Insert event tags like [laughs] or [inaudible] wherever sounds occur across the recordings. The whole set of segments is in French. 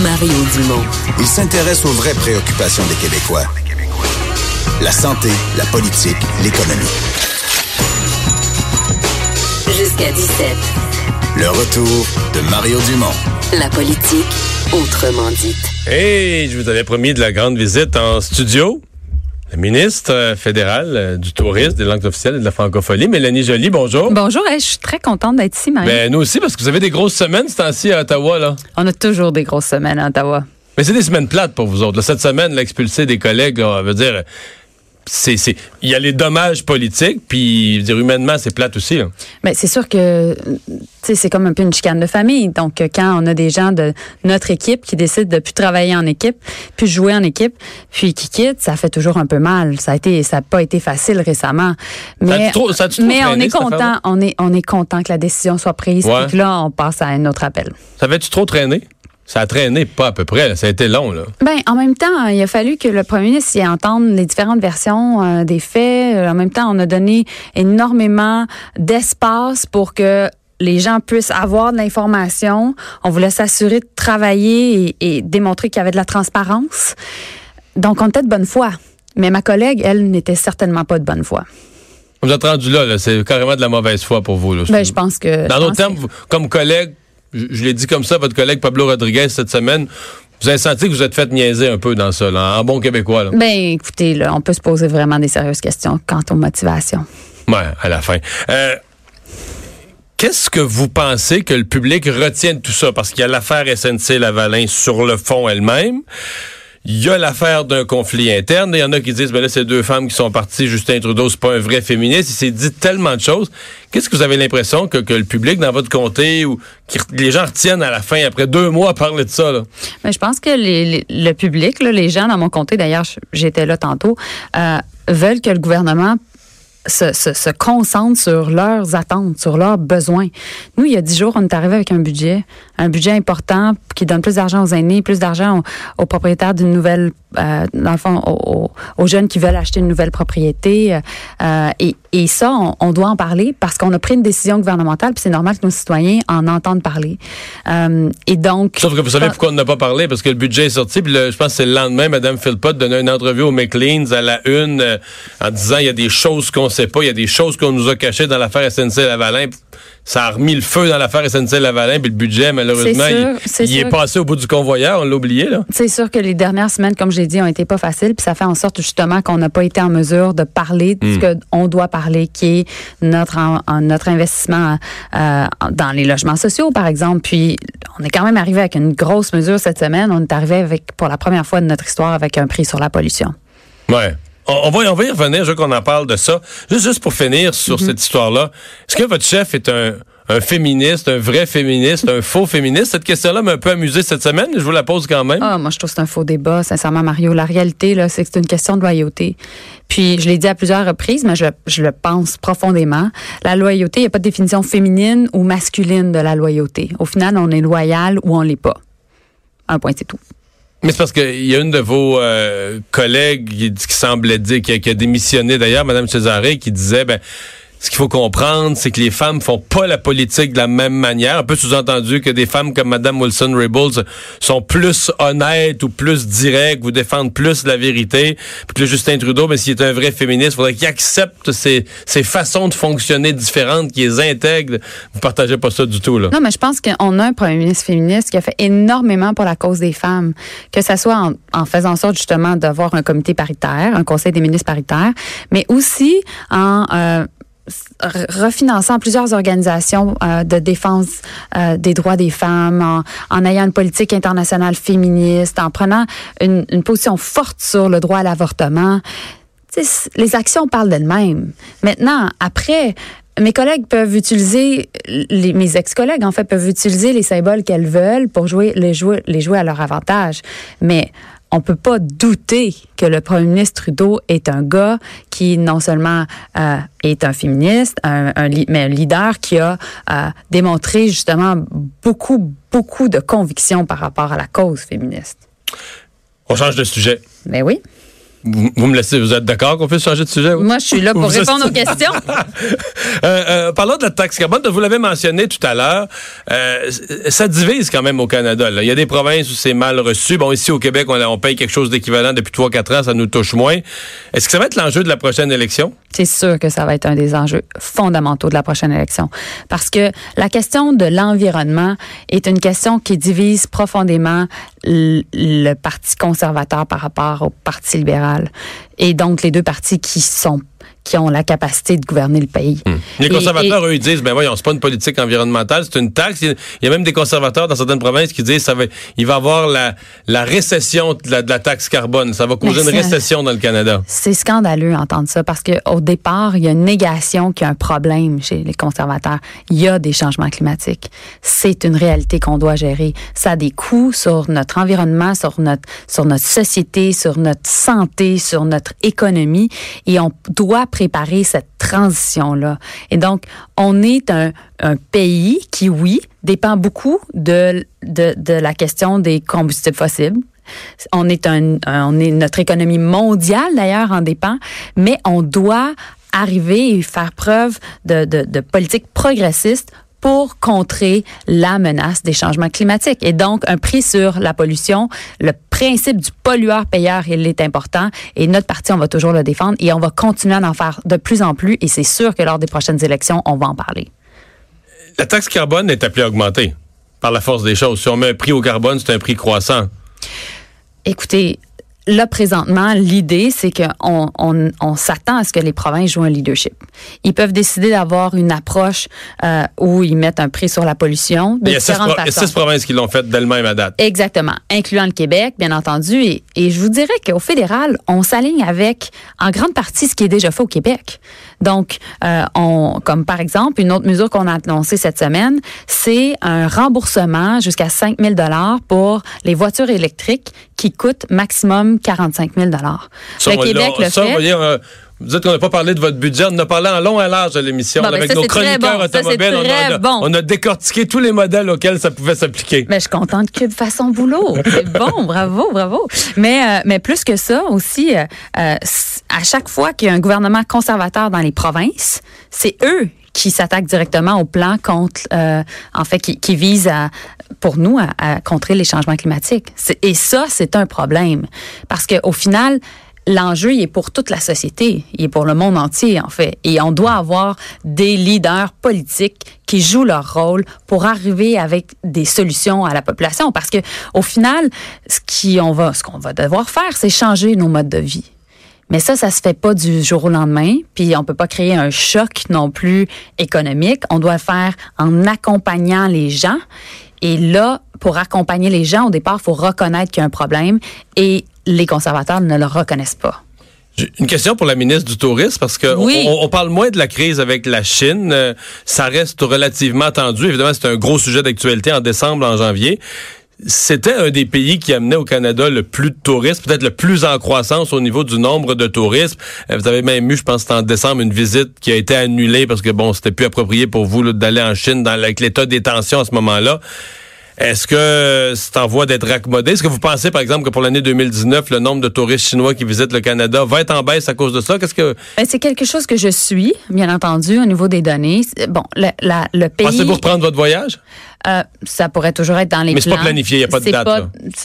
Mario Dumont. Il s'intéresse aux vraies préoccupations des Québécois. La santé, la politique, l'économie. Jusqu'à 17. Le retour de Mario Dumont. La politique, autrement dite. Hey, je vous avais promis de la grande visite en studio. La ministre euh, fédérale euh, du tourisme, des langues officielles et de la francophonie, Mélanie Joly, bonjour. Bonjour, je suis très contente d'être ici, Marie. Ben, nous aussi, parce que vous avez des grosses semaines ce temps-ci à Ottawa, là. On a toujours des grosses semaines à Ottawa. Mais c'est des semaines plates pour vous autres. là. Cette semaine, l'expulser des collègues, là, on veut dire, c'est, c'est, il y a les dommages politiques, puis je veux dire, humainement, c'est plate aussi. là. Mais c'est sûr que tu c'est comme un peu une chicane de famille. Donc, euh, quand on a des gens de notre équipe qui décident de plus travailler en équipe, plus jouer en équipe, puis qui quittent, ça fait toujours un peu mal. Ça a été, ça n'a pas été facile récemment. Mais, trop- mais on est content, on est, on est content que la décision soit prise. Ouais. Puis que là, on passe à un autre appel. Ça avait-tu trop traîné? Ça a traîné pas à peu près, là. ça a été long, là. Ben, en même temps, il a fallu que le premier ministre y entende les différentes versions euh, des faits. Euh, En même temps, on a donné énormément d'espace pour que les gens puissent avoir de l'information. On voulait s'assurer de travailler et, et démontrer qu'il y avait de la transparence. Donc, on était de bonne foi. Mais ma collègue, elle, n'était certainement pas de bonne foi. Vous êtes rendu là, là. c'est carrément de la mauvaise foi pour vous. Là. Ben, je pense que. Dans d'autres termes, comme collègue, je, je l'ai dit comme ça, votre collègue Pablo Rodriguez cette semaine, vous avez senti que vous êtes fait niaiser un peu dans ça, là, en bon québécois. Là? Ben, écoutez, là, on peut se poser vraiment des sérieuses questions quant aux motivations. Ouais, à la fin. Euh, Qu'est-ce que vous pensez que le public retient de tout ça? Parce qu'il y a l'affaire SNC-Lavalin sur le fond elle-même. Il y a l'affaire d'un conflit interne. Il y en a qui disent, ben là, c'est deux femmes qui sont parties. Justin Trudeau, c'est pas un vrai féministe. Il s'est dit tellement de choses. Qu'est-ce que vous avez l'impression que, le public dans votre comté ou que les gens retiennent à la fin, après deux mois à parler de ça, là? Mais je pense que le public, les gens dans mon comté, d'ailleurs, j'étais là tantôt, euh, veulent que le gouvernement se, se, se concentre sur leurs attentes, sur leurs besoins. Nous, il y a dix jours, on est arrivé avec un budget, un budget important qui donne plus d'argent aux aînés, plus d'argent aux, aux propriétaires d'une nouvelle, euh, dans le fond, aux, aux- jeunes qui veulent acheter une nouvelle propriété. euh, et, et ça, on, on doit en parler parce qu'on a pris une décision gouvernementale, puis c'est normal que nos citoyens en entendent parler. Euh, et donc, Sauf que vous savez pourquoi on n'a pas parlé? Parce que le budget est sorti, puis le- je pense que c'est le lendemain, Mme Philpott donnait une entrevue au McLean's à la une euh, en disant il y a des choses qu'on sait pas, il y a des choses qu'on nous a cachées dans l'affaire SNC-Lavalin. Ça a remis le feu dans l'affaire SNC-Lavalin, puis le budget, malheureusement, il, est passé au bout du convoyeur, on l'a oublié, là. C'est sûr que les dernières semaines, comme j'ai dit, ont été pas faciles, puis ça fait en sorte justement qu'on n'a pas été en mesure de parler de ce qu'on doit parler, qui est notre en- en- notre investissement euh, dans les logements sociaux, par exemple. Puis on est quand même arrivé avec une grosse mesure cette semaine. On est arrivé avec pour la première fois de notre histoire avec un prix sur la pollution. Ouais. On, va, on va y revenir, je veux qu'on en parle de ça. Juste, juste pour finir sur Mhm. cette histoire-là, est-ce que votre chef est un, un féministe, un vrai féministe, un faux féministe? Cette question-là m'a un peu amusé cette semaine, je vous la pose quand même. Ah, moi, je trouve que c'est un faux débat, sincèrement, Mario. La réalité, là, c'est que c'est une question de loyauté. Puis, je l'ai dit à plusieurs reprises, mais je, je le pense profondément. La loyauté, il n'y a pas de définition féminine ou masculine de la loyauté. Au final, on est loyal ou on l'est pas. Un point, c'est tout. Mais c'est parce qu'il y a une de vos euh, collègues qui, qui semblait dire, qui qui a démissionné d'ailleurs, Mme Césaré, qui disait, ben, ce qu'il faut comprendre, c'est que les femmes font pas la politique de la même manière. Un peu sous-entendu que des femmes comme Mme Wilson-Raybould sont plus honnêtes ou plus directes, vous défendent plus la vérité. Puis que le Justin Trudeau, mais s'il est un vrai féministe, faudrait qu'il accepte ces, ces façons de fonctionner différentes, qu'il les intègre. Vous partagez pas ça du tout, là. Non, mais je pense qu'on a un premier ministre féministe qui a fait énormément pour la cause des femmes, que ce soit en, en faisant sorte justement d'avoir un comité paritaire, un conseil des ministres paritaire, mais aussi en euh, refinançant plusieurs organisations euh, de défense euh, des droits des femmes, en, ayant une politique internationale féministe, en prenant une, position forte sur le droit à l'avortement. Les actions parlent d'elles-mêmes. Maintenant, après, mes collègues peuvent utiliser, mes ex-collègues en fait peuvent utiliser les symboles qu'elles veulent pour jouer les jouer les jouer à leur avantage, mais on peut pas douter que le premier ministre Trudeau est un gars qui non seulement euh, est un féministe, un, un, mais un leader qui a euh, démontré justement beaucoup, beaucoup de conviction par rapport à la cause féministe. On change de sujet. Mais oui. Vous, vous me laissez, vous êtes d'accord qu'on puisse changer de sujet? Moi, je suis là pour Vous répondre aux [laughs] questions. Euh, euh, parlons de la taxe carbone, vous l'avez mentionné tout à l'heure, euh, ça divise quand même au Canada. là. Il y a des provinces où c'est mal reçu. Bon, ici au Québec, on, on paye quelque chose d'équivalent depuis 3-4 ans, ça nous touche moins. Est-ce que ça va être l'enjeu de la prochaine élection? C'est sûr que ça va être un des enjeux fondamentaux de la prochaine élection. Parce que la question de l'environnement est une question qui divise profondément le, le Parti conservateur par rapport au Parti libéral. Et donc, les deux partis qui sont qui ont la capacité de gouverner le pays. Les Et- conservateurs, eux, ils disent, ben voyons, c'est pas une politique environnementale, c'est une taxe. Il y a même des conservateurs dans certaines provinces qui disent, ça va, il va y avoir la, la récession de la, de la taxe carbone. Ça va causer Mais une récession dans le Canada. C'est scandaleux d'entendre ça parce qu'au départ, il y a une négation qu'il y a un problème chez les conservateurs. Il y a des changements climatiques. C'est une réalité qu'on doit gérer. Ça a des coûts sur notre environnement, sur notre, sur notre société, sur notre santé, sur notre économie et on doit préparer cette transition-là. Et donc, on est un, pays qui, oui, dépend beaucoup de, de, la question des combustibles fossiles. On est un- on est notre économie mondiale d'ailleurs en dépend, mais on doit arriver et faire preuve de, de, de politique progressiste pour contrer la menace des changements climatiques. Et donc, un prix sur la pollution, le principe du pollueur-payeur, il est important. Et notre parti, on va toujours le défendre et on va continuer à en faire de plus en plus. Et c'est sûr que lors des prochaines élections, on va en parler. La taxe carbone est appelée à augmenter par la force des choses. Si on met un prix au carbone, c'est un prix croissant. Écoutez, là, présentement, l'idée, c'est qu'on on, on s'attend à ce que les provinces jouent un leadership. Ils peuvent décider d'avoir une approche euh, où ils mettent un prix sur la pollution de Il y a six, différentes pro- il y a façons. six provinces qui l'ont fait d'elles-mêmes à date. Exactement, incluant le Québec, bien entendu. Et, et je vous dirais qu'au fédéral, on s'aligne avec, en grande partie, ce qui est déjà fait au Québec. Donc, euh, on, comme par exemple, une autre mesure qu'on a annoncée cette semaine, c'est un remboursement jusqu'à 5 000 pour les voitures électriques qui coûtent maximum 45 000 Ça, Le Québec le fait. Vous dites qu'on n'a pas parlé de votre budget. On a parlé en long et en large de l'émission Bon, ben, avec ça, nos chroniqueurs bon. Ça, automobiles. on, très a, bon. on a décortiqué tous les modèles auxquels ça pouvait s'appliquer. Mais je suis contente que fasse son boulot. C'est [laughs] bon, bravo, bravo. Mais, euh, mais plus que ça aussi, euh, euh, à chaque fois qu'il y a un gouvernement conservateur dans les provinces, c'est eux qui s'attaquent directement au plan contre, euh, en fait, qui, qui vise à, pour nous, à, à contrer les changements climatiques. Et ça, c'est un problème. Parce qu'au final, L'enjeu, il est pour toute la société, il est pour le monde entier, en fait. Et on doit avoir des leaders politiques qui jouent leur rôle pour arriver avec des solutions à la population. Parce que, au final, ce qui on va, ce qu'on va devoir faire, c'est changer nos modes de vie. Mais ça, ça se fait pas du jour au lendemain. Puis on peut pas créer un choc non plus économique. On doit le faire en accompagnant les gens. Et là, pour accompagner les gens, au départ, il faut reconnaître qu'il y a un problème. Et les conservateurs ne le reconnaissent pas. Une question pour la ministre du Tourisme, parce que Oui. on, on parle moins de la crise avec la Chine. Euh, ça reste relativement tendu. Évidemment, c'est un gros sujet d'actualité en décembre, en janvier. C'était un des pays qui amenait au Canada le plus de touristes, peut-être le plus en croissance au niveau du nombre de touristes. Euh, Vous avez même eu, je pense, en décembre, une visite qui a été annulée parce que bon, c'était plus approprié pour vous d'aller en Chine dans, avec l'état des tensions à ce moment-là. Est-ce que c'est en voie d'être raccommodé? Est-ce que vous pensez, par exemple, que pour l'année 2019, le nombre de touristes chinois qui visitent le Canada va être en baisse à cause de ça? Qu'est-ce que Ben, c'est quelque chose que je suis, bien entendu, au niveau des données. Bon, le, la- le pays. pensez-vous reprendre votre voyage? Euh, ça pourrait toujours être dans les Mais c'est plans. pas planifié, y a pas de date,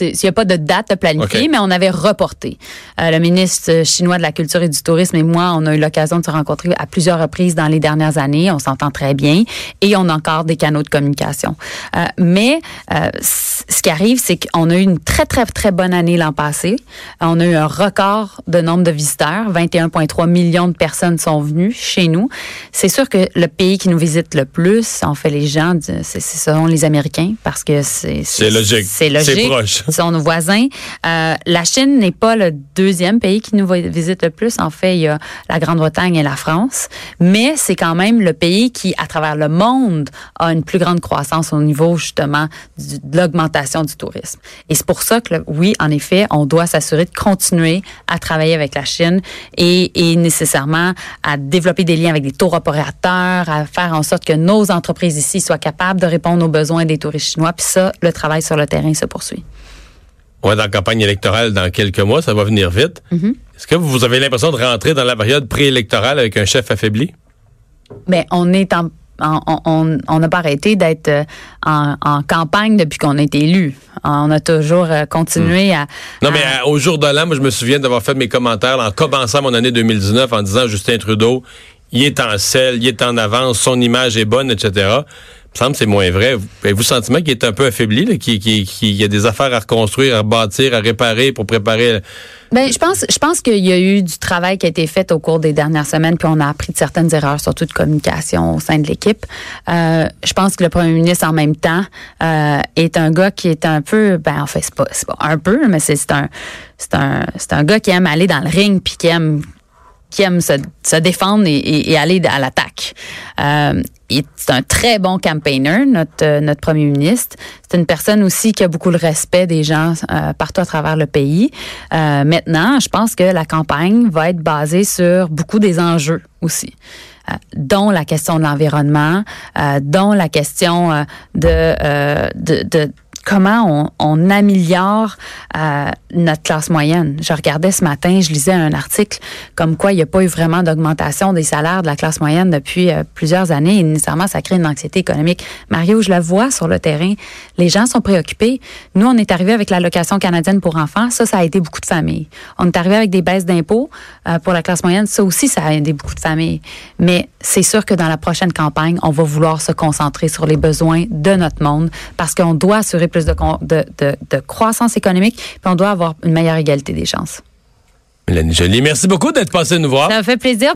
Il n'y a pas de date planifiée, OK. mais on avait reporté. Euh, le ministre chinois de la Culture et du Tourisme et moi, on a eu l'occasion de se rencontrer à plusieurs reprises dans les dernières années. On s'entend très bien et on a encore des canaux de communication. Euh, mais ce qui arrive, c'est qu'on a eu une très, très, très bonne année l'an passé. On a eu un record de nombre de visiteurs. 21,3 millions de personnes sont venues chez nous. C'est sûr que le pays qui nous visite le plus, en fait, les gens, c'est c'est selon les Américains parce que c'est logique. C'est logique. C'est proche. Ils sont nos voisins. Euh, la Chine n'est pas le deuxième pays qui nous visite le plus. En fait, il y a la Grande-Bretagne et la France. Mais c'est quand même le pays qui, à travers le monde, a une plus grande croissance au niveau justement du- de l'augmentation du tourisme. Et c'est pour ça que, oui, en effet, on doit s'assurer de continuer à travailler avec la Chine et, et nécessairement à développer des liens avec des tour opérateurs, à faire en sorte que nos entreprises ici soient capables de répondre aux besoins des touristes chinois. Puis ça, le travail sur le terrain se poursuit. On est dans la campagne électorale dans quelques mois, ça va venir vite. Mm-hmm. Est-ce que vous avez l'impression de rentrer dans la période préélectorale avec un chef affaibli? Mais on est en en- on- n'a pas arrêté d'être euh, en, en campagne depuis qu'on a été élu. On a toujours euh, continué à. Non, mais à- euh, au jour de l'an, moi, je me souviens d'avoir fait mes commentaires en commençant mon année 2019 en disant Justin Trudeau, il est en selle, il est en avance, son image est bonne, etc. Me semble que c'est moins vrai. Vous- Avez-vous le sentiment qu'il est un peu affaibli, qu'il y a des affaires à reconstruire, à rebâtir, à réparer pour préparer? Ben, je pense, je pense qu'il y a eu du travail qui a été fait au cours des dernières semaines, puis on a appris de certaines erreurs, surtout de communication au sein de l'équipe. Euh, je pense que le premier ministre, en même temps, euh, est un gars qui est un peu, ben, en fait, c'est pas, pas un peu, mais c'est un, c'est un, c'est un gars qui aime aller dans le ring, puis qui aime qui aime se, se défendre et, aller à l'attaque. Euh, c'est un très bon campaigner, notre, euh, notre premier ministre. C'est une personne aussi qui a beaucoup le respect des gens euh, partout à travers le pays. Euh, maintenant, je pense que la campagne va être basée sur beaucoup des enjeux aussi. Euh, dont la question de l'environnement, euh, dont la question euh, de, euh, de, de comment on, améliore euh, notre classe moyenne. Je regardais ce matin, je lisais un article comme quoi il n'y a pas eu vraiment d'augmentation des salaires de la classe moyenne depuis euh, plusieurs années et nécessairement ça crée une anxiété économique. Mario, je le vois sur le terrain, les gens sont préoccupés. Nous, on est arrivé avec l'allocation canadienne pour enfants, ça, ça a aidé beaucoup de familles. On est arrivé avec des baisses d'impôts euh, pour la classe moyenne, ça aussi, ça a aidé beaucoup de familles. Mais c'est sûr que dans la prochaine campagne, on va vouloir se concentrer sur les besoins de notre monde parce qu'on doit assurer plus de, con- de, de, de croissance économique, puis on doit avoir une meilleure égalité des chances. Mélanie Joly, merci beaucoup d'être passée nous voir. Ça me fait plaisir.